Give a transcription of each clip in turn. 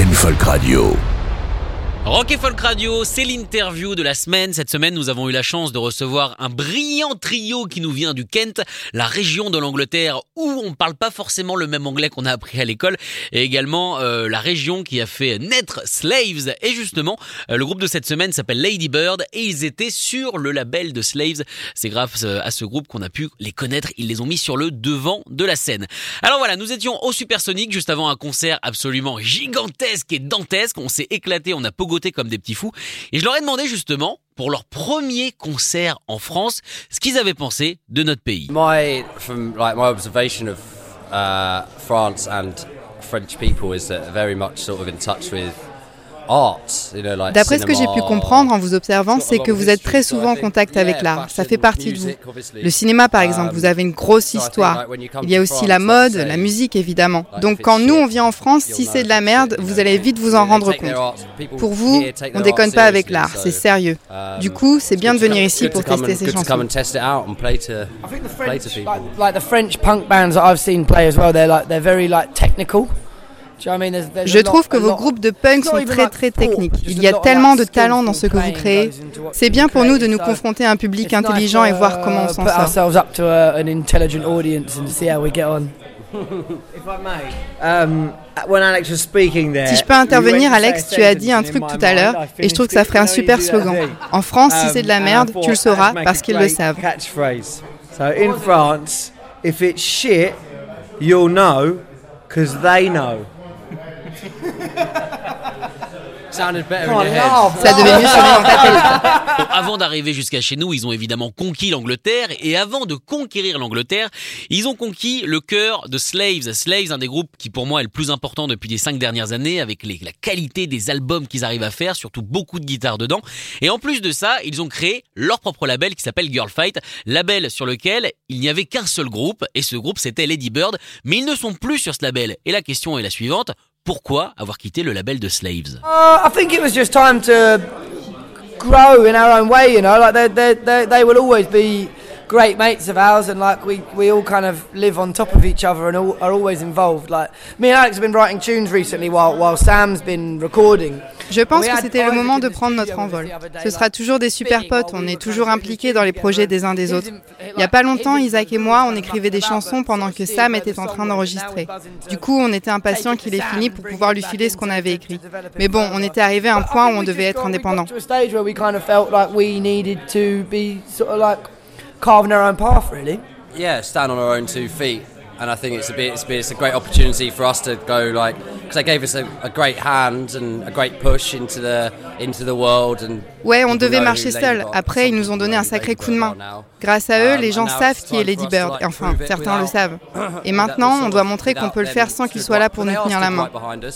Rock and Folk Radio. Rock et Folk Radio, c'est l'interview de la semaine. Cette semaine, nous avons eu la chance de recevoir un brillant trio qui nous vient du Kent, la région de l'Angleterre où on parle pas forcément le même anglais qu'on a appris à l'école, et également euh, la région qui a fait naître Slaves. Et justement, euh, le groupe de cette semaine s'appelle Lady Bird et ils étaient sur le label de Slaves. C'est grâce euh, à ce groupe qu'on a pu les connaître. Ils les ont mis sur le devant de la scène. Alors voilà, nous étions au Supersonic juste avant un concert absolument gigantesque et dantesque. On s'est éclaté, on a comme des petits fous. Et je leur ai demandé justement, pour leur premier concert en France, ce qu'ils avaient pensé de notre pays. My from like my observation of France and French people is that they're very much sort of in touch with art. You know, like D'après ce que j'ai pu cinema, comprendre en vous observant, c'est que vous êtes très souvent en contact avec l'art. Ça fait partie de vous. Le cinéma, par exemple, vous avez une grosse histoire. Il y a aussi la mode, la musique, évidemment. Donc quand nous, on vient en France, si c'est de la merde, vous allez vite vous en rendre compte. Pour vous, on déconne pas avec l'art, c'est sérieux. Du coup, c'est bien de venir ici pour tester ces chansons. Come and test it out and play to, I think the play French, to people. like, like the French punk bands that I've seen play as well, they're like they're very like technical. Je trouve que vos groupes de punk sont très très techniques. Il y a tellement de talent dans ce que vous créez. C'est you bien pour nous de create, nous confronter à un public intelligent et to, voir comment on uh, s'en sort. ourselves up to a- an intelligent audience and see how we get on. If I may, um, when Alex was speaking there, Si je peux intervenir, Alex, tu as dit un truc tout à l'heure et je trouve que ça ferait un super slogan. En France, si Um, c'est de la and I merde, tu le sauras make parce a qu'ils le savent. Catchphrase. So in France, if it's shit, you'll know because they know. Sounded better Come on, in your head. laugh, Ça devait mieux sonner dans ta tête. Bon, avant d'arriver jusqu'à chez nous, ils ont évidemment conquis l'Angleterre et avant de conquérir l'Angleterre, ils ont conquis le cœur de Slaves. Slaves, un des groupes qui pour moi est le plus important depuis les cinq dernières années avec les- la qualité des albums qu'ils arrivent à faire, surtout beaucoup de guitares dedans. Et en plus de ça, ils ont créé leur propre label qui s'appelle Girl Fight, label sur lequel il n'y avait qu'un seul groupe et ce groupe c'était Lady Bird, mais ils ne sont plus sur ce label. Et la question est la suivante. Pourquoi avoir quitté le label de Slaves Uh, I think it was just time to grow in our own way, you know. Like they, they, they, they will always be great mates of ours, and like we, we all kind of live on top of each other and all, are always involved. Like me and Alex have been writing tunes recently while while Sam's been recording. Je pense que c'était le moment de prendre notre envol. Ce sera toujours des super potes, on est toujours impliqués dans les projets des uns des autres. Il n'y a pas longtemps, Isaac et moi, on écrivait des chansons pendant que Sam était en train d'enregistrer. Du coup, on était impatients qu'il ait fini pour pouvoir lui filer ce qu'on avait écrit. Mais bon, on était arrivé à un point où on devait être indépendant. To a stage where we kind of felt like we needed to be sort of like carving our own path, really. yeah, stand on our own two feet. And I think it's a bit, it's, a bit, it's a great opportunity for us to go like, because they gave us a, a great hand and a great push into the into the world. And Ouais, on devait marcher seul. Après, ils nous ont donné un sacré coup de main. Grâce à eux, les gens savent qui est Lady Bird. enfin, certains le savent. Et maintenant, on doit montrer qu'on peut le faire sans qu'ils soient là pour nous tenir la main.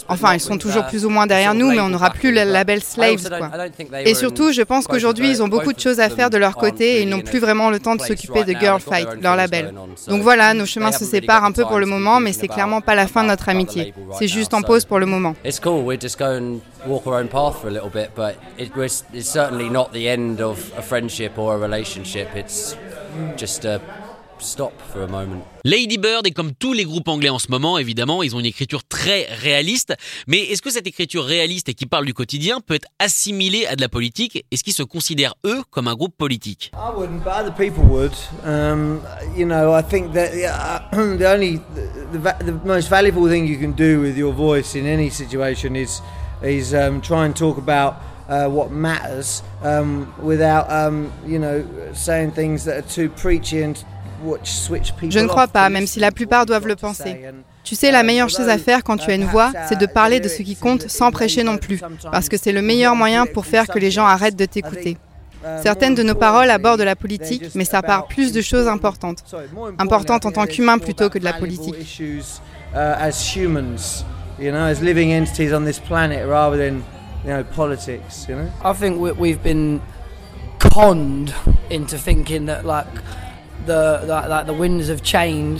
Enfin, ils sont toujours plus ou moins derrière nous, mais on n'aura plus le label Slaves, quoi. Et surtout, je pense qu'aujourd'hui, ils ont beaucoup de choses à faire de leur côté et ils n'ont plus vraiment le temps de s'occuper de. Girl Fight, leur label. Donc voilà, nos chemins se séparent un peu pour le moment, mais c'est clairement pas la fin de notre amitié. C'est juste en pause pour le moment. Walk our own path for a little bit, but it was it's certainly not the end of a friendship or a relationship. It's just a stop for a moment. Lady Bird est comme tous les groupes anglais en ce moment, évidemment, ils ont une écriture très réaliste. Mais est-ce que cette écriture réaliste et qui parle du quotidien peut être assimilée à de la politique? Est-ce qu'ils se considèrent, eux, comme un groupe politique? I wouldn't, but other people would. Um, you know, I think that yeah, the only, the, va- the most valuable thing you can do with your voice in any situation is, is um, try and talk about uh, what matters um, without, um, you know, saying things that are too preachy and which switch people. Je ne crois pas, même si la plupart doivent le penser. Tu sais, la um, meilleure chose à faire quand tu as une voix, c'est de parler de ce qui compte sans prêcher non plus, parce que c'est le meilleur moyen pour faire que les gens arrêtent de t'écouter. Certaines de nos paroles abordent la politique, mais ça parle plus de choses importantes. Importantes en tant qu'humain plutôt que de la politique. You know, as living entities on this planet rather than, you know, politics. You know? I think we've been conned into thinking that like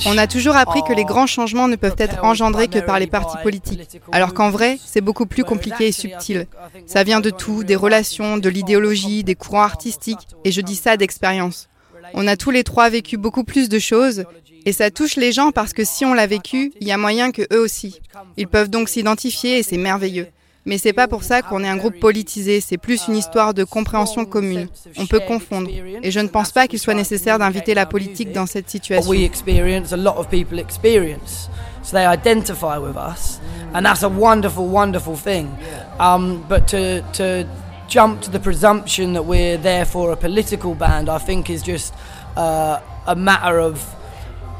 on a toujours appris que les grands changements ne peuvent être engendrés que par les partis politiques, alors qu'en vrai, c'est beaucoup plus compliqué et subtil. Ça vient de tout, des relations, de l'idéologie, des courants artistiques, et je dis ça d'expérience. On a tous les trois vécu beaucoup plus de choses, et ça touche les gens parce que si on l'a vécu, il y a moyen que eux aussi. Ils peuvent donc s'identifier et c'est merveilleux. Mais c'est pas pour ça qu'on est un groupe politisé, c'est plus une histoire de compréhension commune. On peut confondre. Et je ne pense pas qu'il soit nécessaire d'inviter la politique dans cette situation. So they identify with us, and that's a wonderful, wonderful thing. Um, but to, to jump to the presumption that we're therefore a political band, I think is just uh, a matter of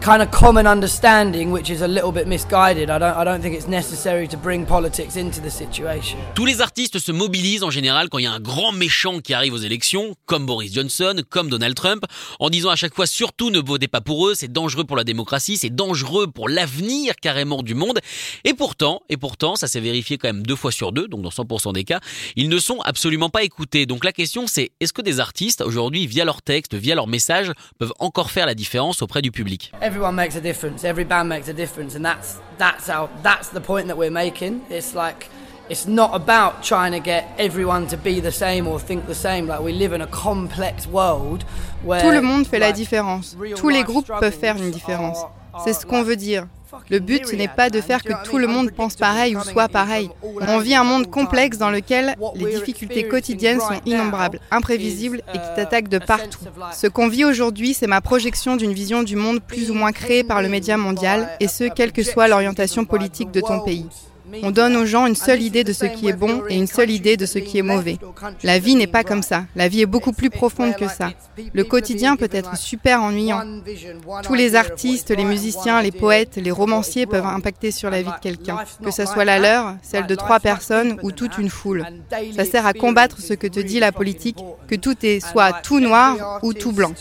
kind of common understanding, which is a little bit misguided. I don't, I don't think it's necessary to bring politics into the situation. Tous les artistes se mobilisent en général quand il y a un grand méchant qui arrive aux élections, comme Boris Johnson, comme Donald Trump, en disant à chaque fois surtout ne votez pas pour eux, c'est dangereux pour la démocratie, c'est dangereux pour l'avenir carrément du monde. Et pourtant, et pourtant, ça s'est vérifié quand même deux fois sur deux, donc dans 100% des cas, ils ne sont absolument pas écoutés. Donc la question c'est, est-ce que des artistes aujourd'hui, via leurs textes, via leurs messages, peuvent encore faire la différence auprès du public? Everyone makes a difference. Every band makes a difference, and that's that's our that's the point that we're making. It's like it's not about trying to get everyone to be the same or think the same. Like we live in a complex world where tout le monde fait la différence. Tous les groupes peuvent faire une différence. C'est ce qu'on veut dire. Le but, ce n'est pas de faire que tout le monde pense pareil ou soit pareil. On vit un monde complexe dans lequel les difficultés quotidiennes sont innombrables, imprévisibles et qui t'attaquent de partout. Ce qu'on vit aujourd'hui, c'est ma projection d'une vision du monde plus ou moins créée par le média mondial, et ce, quelle que soit l'orientation politique de ton pays. On donne aux gens une seule idée de ce qui est bon et une seule idée de ce qui est mauvais. La vie n'est pas comme ça. La vie est beaucoup plus profonde que ça. Le quotidien peut être super ennuyant. Tous les artistes, les musiciens, les poètes, les romanciers peuvent impacter sur la vie de quelqu'un, que ce soit la leur, celle de trois personnes ou toute une foule. Ça sert à combattre ce que te dit la politique, que tout est soit tout noir ou tout blanc.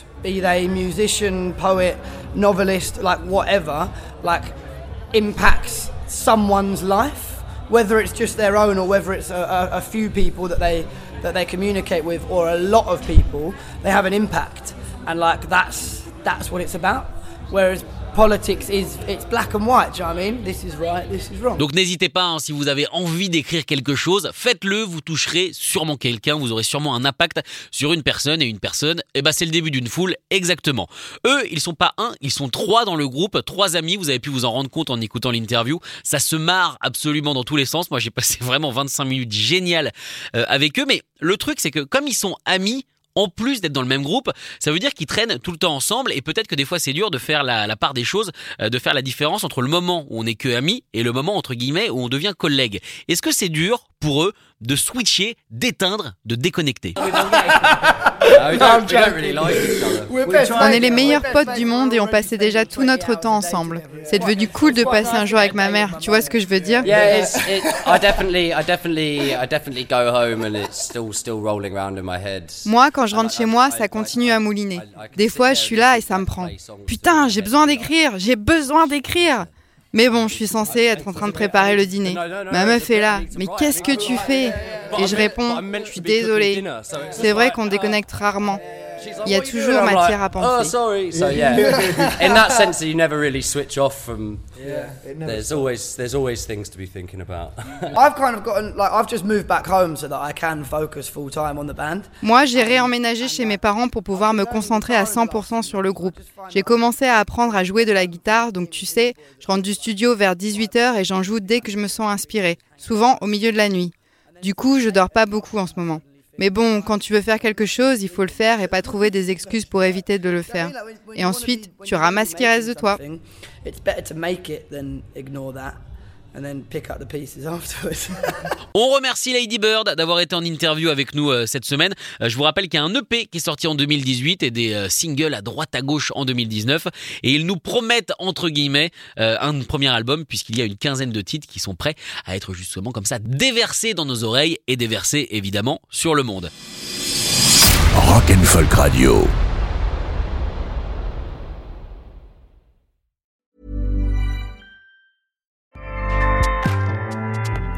impacts someone's life, whether it's just their own or whether it's a, a, a few people that they that they communicate with or a lot of people, they have an impact, and like that's that's what it's about. Whereas politics is it's black and white. You know I mean, this is right, this is wrong. Donc n'hésitez pas, hein, si vous avez envie d'écrire quelque chose, faites-le. Vous toucherez sûrement quelqu'un, vous aurez sûrement un impact sur une personne et une personne. Et eh ben c'est le début d'une foule, exactement. Eux, ils sont pas un, ils sont trois dans le groupe, trois amis. Vous avez pu vous en rendre compte en écoutant l'interview. Ça se marre absolument dans tous les sens. Moi, j'ai passé vraiment 25 minutes géniales euh, avec eux. Mais le truc, c'est que comme ils sont amis, en plus d'être dans le même groupe, ça veut dire qu'ils traînent tout le temps ensemble et peut-être que des fois c'est dur de faire la, part des choses, euh, de faire la différence entre le moment où on est que amis et le moment entre guillemets où on devient collègue. Est-ce que c'est dur pour eux de switcher, d'éteindre, de déconnecter? On est les meilleurs potes du monde et on passait déjà tout notre temps ensemble. C'est devenu cool de passer un jour avec ma mère. Tu vois ce que je veux dire? Moi, quand je rentre chez moi, ça continue à mouliner. Des fois, je suis là et ça me prend. Putain, j'ai besoin d'écrire. J'ai besoin d'écrire. Mais bon, je suis censée être en train de préparer le dîner. Ma meuf est là. Mais qu'est-ce que tu fais Et je réponds, je suis désolée. C'est vrai qu'on déconnecte rarement. Il y a toujours matière à penser. Oh, sorry. So yeah, in that sense, you never really switch off from. Yeah, there's always there's always things to be thinking about. I've kind of gotten like I've just moved back home so that I can focus full time on the band. Moi, j'ai réemménagé chez mes parents pour pouvoir me concentrer à 100% sur le groupe. J'ai commencé à apprendre à jouer de la guitare, donc tu sais, je rentre du studio vers 18h et j'en joue dès que je me sens inspirée, souvent au milieu de la nuit. Du coup, je dors pas beaucoup en ce moment. Mais bon, quand tu veux faire quelque chose, il faut le faire et pas trouver des excuses pour éviter de le faire. Et ensuite, tu ramasses ce qui reste de toi. On remercie Lady Bird d'avoir été en interview avec nous euh, cette semaine. Euh, je vous rappelle qu'il y a un EP qui est sorti en 2018 et des euh, singles à droite à gauche en 2019. Et ils nous promettent, entre guillemets, un premier album puisqu'il y a une quinzaine de titres qui sont prêts à être justement comme ça déversés dans nos oreilles et déversés évidemment sur le monde. Rock and Folk Radio.